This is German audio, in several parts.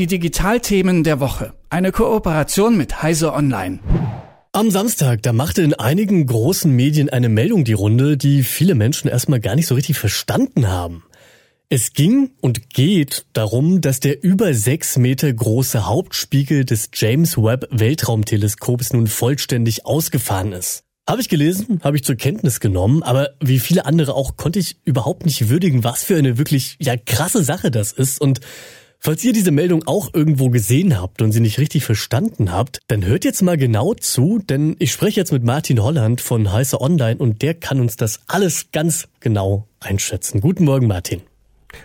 Die Digitalthemen der Woche. Eine Kooperation mit Heise Online. Am Samstag, da machte in einigen großen Medien eine Meldung die Runde, die viele Menschen erstmal gar nicht so richtig verstanden haben. Es ging und geht darum, dass der über sechs Meter große Hauptspiegel des James Webb Weltraumteleskops nun vollständig ausgefahren ist. Habe ich gelesen, habe ich zur Kenntnis genommen, aber wie viele andere auch konnte ich überhaupt nicht würdigen, was für eine wirklich ja krasse Sache das ist und Falls ihr diese Meldung auch irgendwo gesehen habt und sie nicht richtig verstanden habt, dann hört jetzt mal genau zu, denn ich spreche jetzt mit Martin Holland von Heiße Online und der kann uns das alles ganz genau einschätzen. Guten Morgen, Martin.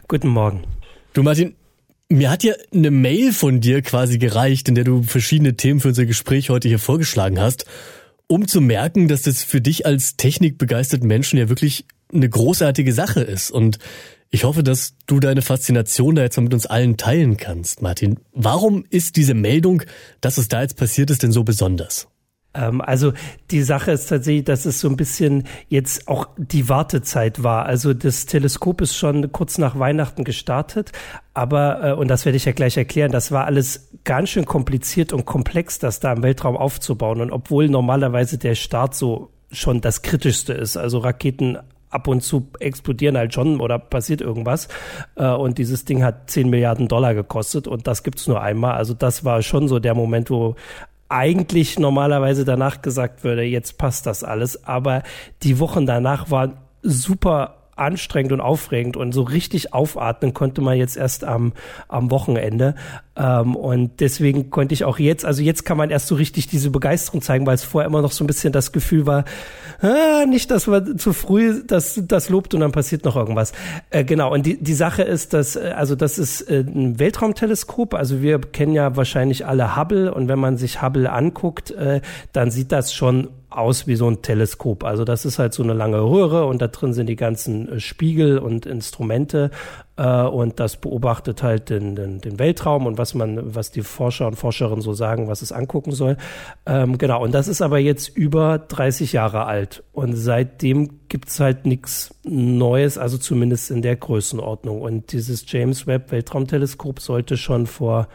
Guten Morgen. Du, Martin, mir hat ja eine Mail von dir quasi gereicht, in der du verschiedene Themen für unser Gespräch heute hier vorgeschlagen hast um zu merken, dass das für dich als technikbegeisterten Menschen ja wirklich eine großartige Sache ist. Und ich hoffe, dass du deine Faszination da jetzt mal mit uns allen teilen kannst, Martin. Warum ist diese Meldung, dass es da jetzt passiert ist, denn so besonders? Ähm, also die Sache ist tatsächlich, dass es so ein bisschen jetzt auch die Wartezeit war. Also das Teleskop ist schon kurz nach Weihnachten gestartet, aber, äh, und das werde ich ja gleich erklären, das war alles ganz schön kompliziert und komplex, das da im Weltraum aufzubauen. Und obwohl normalerweise der Start so schon das Kritischste ist, also Raketen ab und zu explodieren halt schon oder passiert irgendwas. Äh, und dieses Ding hat 10 Milliarden Dollar gekostet und das gibt's nur einmal. Also das war schon so der Moment, wo eigentlich normalerweise danach gesagt würde, jetzt passt das alles. Aber die Wochen danach waren super anstrengend und aufregend und so richtig aufatmen konnte man jetzt erst am, am Wochenende. Ähm, und deswegen konnte ich auch jetzt, also jetzt kann man erst so richtig diese Begeisterung zeigen, weil es vorher immer noch so ein bisschen das Gefühl war, ah, nicht, dass man zu früh das, das lobt und dann passiert noch irgendwas. Äh, genau, und die, die Sache ist, dass, äh, also das ist äh, ein Weltraumteleskop, also wir kennen ja wahrscheinlich alle Hubble und wenn man sich Hubble anguckt, äh, dann sieht das schon aus wie so ein Teleskop. Also das ist halt so eine lange Röhre und da drin sind die ganzen äh, Spiegel und Instrumente äh, und das beobachtet halt den, den, den Weltraum und was man, was die Forscher und Forscherinnen so sagen, was es angucken soll. Ähm, genau, und das ist aber jetzt über 30 Jahre alt und seitdem gibt's halt nichts Neues, also zumindest in der Größenordnung. Und dieses James Webb Weltraumteleskop sollte schon vor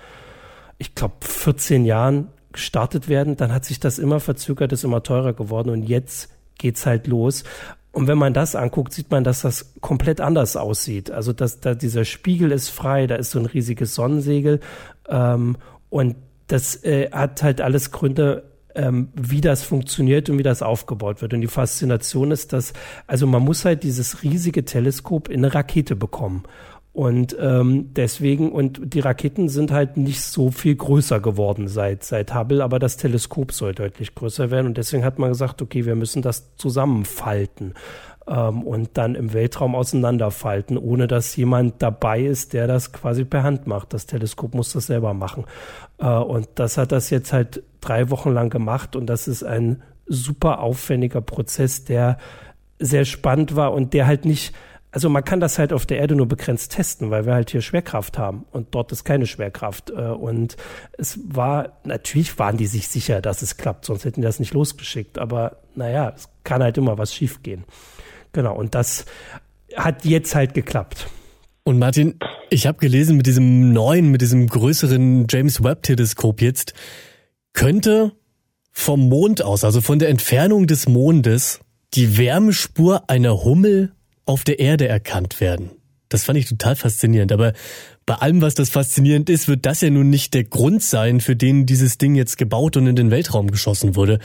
ich glaube, 14 Jahren gestartet werden, dann hat sich das immer verzögert, ist immer teurer geworden und jetzt geht's halt los. Und wenn man das anguckt, sieht man, dass das komplett anders aussieht. Also dass da dieser Spiegel ist frei, da ist so ein riesiges Sonnensegel ähm, und das äh, hat halt alles Gründe, ähm, wie das funktioniert und wie das aufgebaut wird. Und die Faszination ist, dass also man muss halt dieses riesige Teleskop in eine Rakete bekommen. Und ähm, deswegen, und die Raketen sind halt nicht so viel größer geworden seit, seit Hubble, aber das Teleskop soll deutlich größer werden. Und deswegen hat man gesagt, okay, wir müssen das zusammenfalten ähm, und dann im Weltraum auseinanderfalten, ohne dass jemand dabei ist, der das quasi per Hand macht. Das Teleskop muss das selber machen. Äh, und das hat das jetzt halt drei Wochen lang gemacht und das ist ein super aufwendiger Prozess, der sehr spannend war und der halt nicht also man kann das halt auf der Erde nur begrenzt testen, weil wir halt hier Schwerkraft haben und dort ist keine Schwerkraft. Äh, und es war, natürlich waren die sich sicher, dass es klappt, sonst hätten die das nicht losgeschickt. Aber naja, es kann halt immer was schiefgehen. Genau, und das hat jetzt halt geklappt. Und Martin, ich habe gelesen, mit diesem neuen, mit diesem größeren James Webb Teleskop jetzt, könnte vom Mond aus, also von der Entfernung des Mondes, die Wärmespur einer Hummel auf der Erde erkannt werden. Das fand ich total faszinierend. Aber bei allem, was das faszinierend ist, wird das ja nun nicht der Grund sein, für den dieses Ding jetzt gebaut und in den Weltraum geschossen wurde.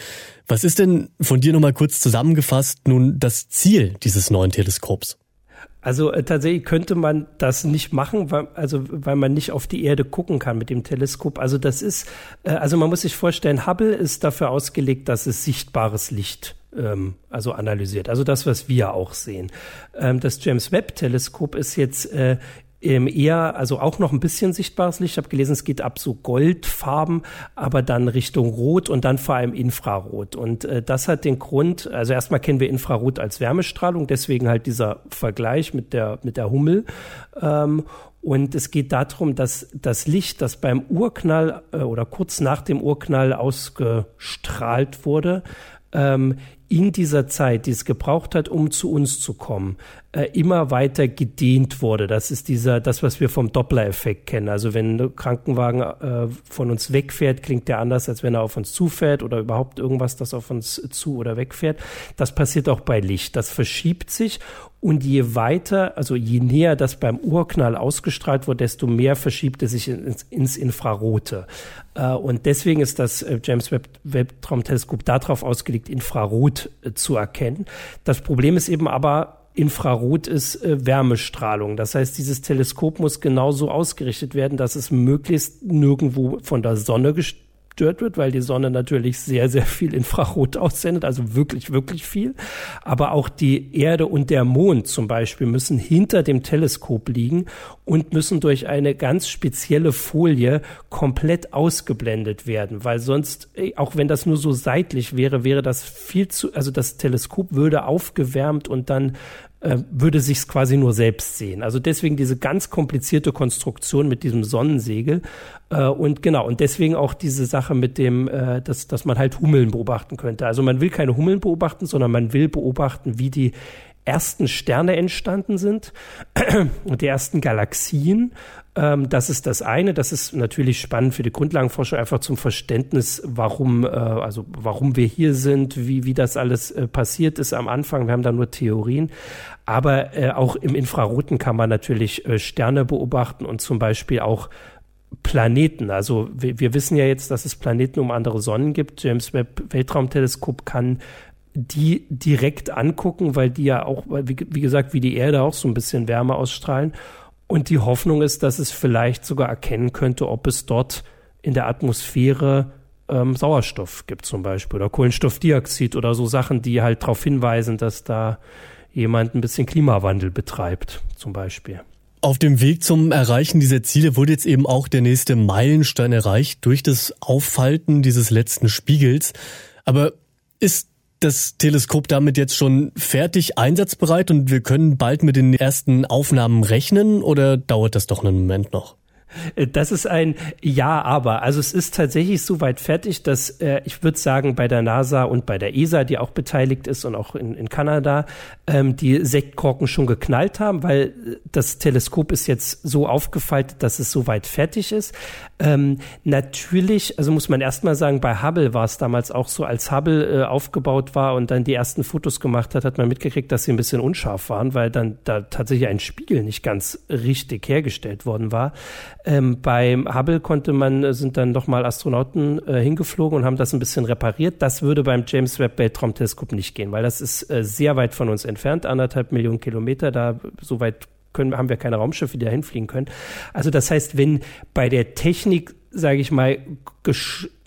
Was ist denn von dir nochmal kurz zusammengefasst nun das Ziel dieses neuen Teleskops? Also äh, tatsächlich könnte man das nicht machen, weil, also weil man nicht auf die Erde gucken kann mit dem Teleskop. Also das ist, äh, also man muss sich vorstellen, Hubble ist dafür ausgelegt, dass es sichtbares Licht ähm, also analysiert. Also das, was wir auch sehen. Ähm, das James Webb Teleskop ist jetzt äh, eher, also auch noch ein bisschen sichtbares Licht. Ich habe gelesen, es geht ab so Goldfarben, aber dann Richtung Rot und dann vor allem Infrarot. Und äh, das hat den Grund, also erstmal kennen wir Infrarot als Wärmestrahlung, deswegen halt dieser Vergleich mit der, mit der Hummel. Ähm, und es geht darum, dass das Licht, das beim Urknall äh, oder kurz nach dem Urknall ausgestrahlt wurde, ähm, in dieser Zeit, die es gebraucht hat, um zu uns zu kommen, äh, immer weiter gedehnt wurde. Das ist dieser, das, was wir vom Doppler-Effekt kennen. Also wenn ein Krankenwagen äh, von uns wegfährt, klingt der anders, als wenn er auf uns zufährt oder überhaupt irgendwas, das auf uns zu oder wegfährt. Das passiert auch bei Licht. Das verschiebt sich und je weiter, also je näher das beim Urknall ausgestrahlt wird, desto mehr verschiebt es sich ins, ins Infrarote. Äh, und deswegen ist das äh, James Webb Weltraumteleskop darauf ausgelegt, Infrarot zu erkennen. Das Problem ist eben aber, Infrarot ist äh, Wärmestrahlung. Das heißt, dieses Teleskop muss genauso ausgerichtet werden, dass es möglichst nirgendwo von der Sonne gestört gestört wird, weil die Sonne natürlich sehr, sehr viel Infrarot aussendet, also wirklich, wirklich viel. Aber auch die Erde und der Mond zum Beispiel müssen hinter dem Teleskop liegen und müssen durch eine ganz spezielle Folie komplett ausgeblendet werden, weil sonst, auch wenn das nur so seitlich wäre, wäre das viel zu, also das Teleskop würde aufgewärmt und dann äh, würde sich quasi nur selbst sehen. Also deswegen diese ganz komplizierte Konstruktion mit diesem Sonnensegel äh, und genau und deswegen auch diese Sache mit dem, äh, dass dass man halt Hummeln beobachten könnte. Also man will keine Hummeln beobachten, sondern man will beobachten, wie die ersten Sterne entstanden sind und die ersten Galaxien. Ähm, das ist das eine. Das ist natürlich spannend für die Grundlagenforschung, einfach zum Verständnis, warum, äh, also warum wir hier sind, wie, wie das alles äh, passiert ist am Anfang. Wir haben da nur Theorien. Aber äh, auch im Infraroten kann man natürlich äh, Sterne beobachten und zum Beispiel auch Planeten. Also wir, wir, wissen ja jetzt, dass es Planeten um andere Sonnen gibt. James Webb Weltraumteleskop kann die direkt angucken, weil die ja auch, wie, wie gesagt, wie die Erde auch so ein bisschen Wärme ausstrahlen. Und die Hoffnung ist, dass es vielleicht sogar erkennen könnte, ob es dort in der Atmosphäre ähm, Sauerstoff gibt zum Beispiel oder Kohlenstoffdioxid oder so Sachen, die halt darauf hinweisen, dass da jemand ein bisschen Klimawandel betreibt zum Beispiel. Auf dem Weg zum Erreichen dieser Ziele wurde jetzt eben auch der nächste Meilenstein erreicht durch das Auffalten dieses letzten Spiegels. Aber ist das Teleskop damit jetzt schon fertig einsatzbereit und wir können bald mit den ersten Aufnahmen rechnen oder dauert das doch einen Moment noch? Das ist ein Ja, aber. Also es ist tatsächlich so weit fertig, dass äh, ich würde sagen, bei der NASA und bei der ESA, die auch beteiligt ist und auch in, in Kanada, ähm, die Sektkorken schon geknallt haben, weil das Teleskop ist jetzt so aufgefaltet, dass es so weit fertig ist. Ähm, natürlich, also muss man erstmal sagen, bei Hubble war es damals auch so, als Hubble äh, aufgebaut war und dann die ersten Fotos gemacht hat, hat man mitgekriegt, dass sie ein bisschen unscharf waren, weil dann da tatsächlich ein Spiegel nicht ganz richtig hergestellt worden war. Ähm, beim Hubble konnte man, sind dann nochmal Astronauten äh, hingeflogen und haben das ein bisschen repariert. Das würde beim James Webb Weltraumteleskop nicht gehen, weil das ist äh, sehr weit von uns entfernt, anderthalb Millionen Kilometer. Da so weit können, haben wir keine Raumschiffe, die da hinfliegen können. Also das heißt, wenn bei der Technik, sage ich mal,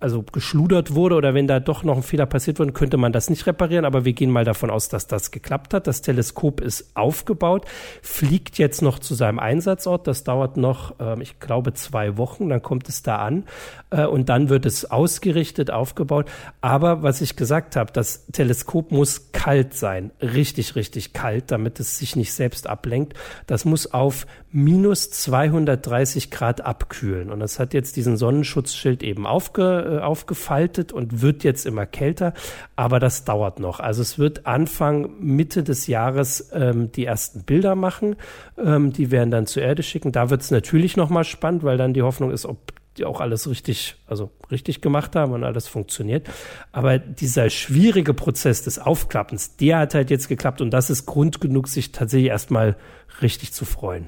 also geschludert wurde oder wenn da doch noch ein Fehler passiert wurde, könnte man das nicht reparieren. Aber wir gehen mal davon aus, dass das geklappt hat. Das Teleskop ist aufgebaut, fliegt jetzt noch zu seinem Einsatzort. Das dauert noch, äh, ich glaube, zwei Wochen. Dann kommt es da an äh, und dann wird es ausgerichtet, aufgebaut. Aber was ich gesagt habe, das Teleskop muss kalt sein, richtig, richtig kalt, damit es sich nicht selbst ablenkt. Das muss auf minus 230 Grad abkühlen. Und das hat jetzt diesen Sonnenschutzschild eben aufge äh, aufgefaltet und wird jetzt immer kälter, aber das dauert noch. Also es wird Anfang, Mitte des Jahres ähm, die ersten Bilder machen, ähm, die werden dann zur Erde schicken. Da wird es natürlich nochmal spannend, weil dann die Hoffnung ist, ob die auch alles richtig, also richtig gemacht haben und alles funktioniert. Aber dieser schwierige Prozess des Aufklappens, der hat halt jetzt geklappt und das ist Grund genug, sich tatsächlich erstmal richtig zu freuen.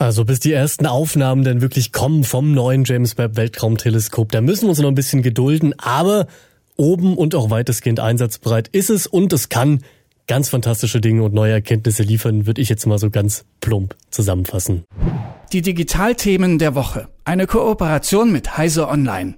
Also bis die ersten Aufnahmen dann wirklich kommen vom neuen James Webb Weltraumteleskop, da müssen wir uns noch ein bisschen gedulden, aber oben und auch weitestgehend einsatzbereit ist es und es kann ganz fantastische Dinge und neue Erkenntnisse liefern, würde ich jetzt mal so ganz plump zusammenfassen. Die Digitalthemen der Woche. Eine Kooperation mit Heise Online.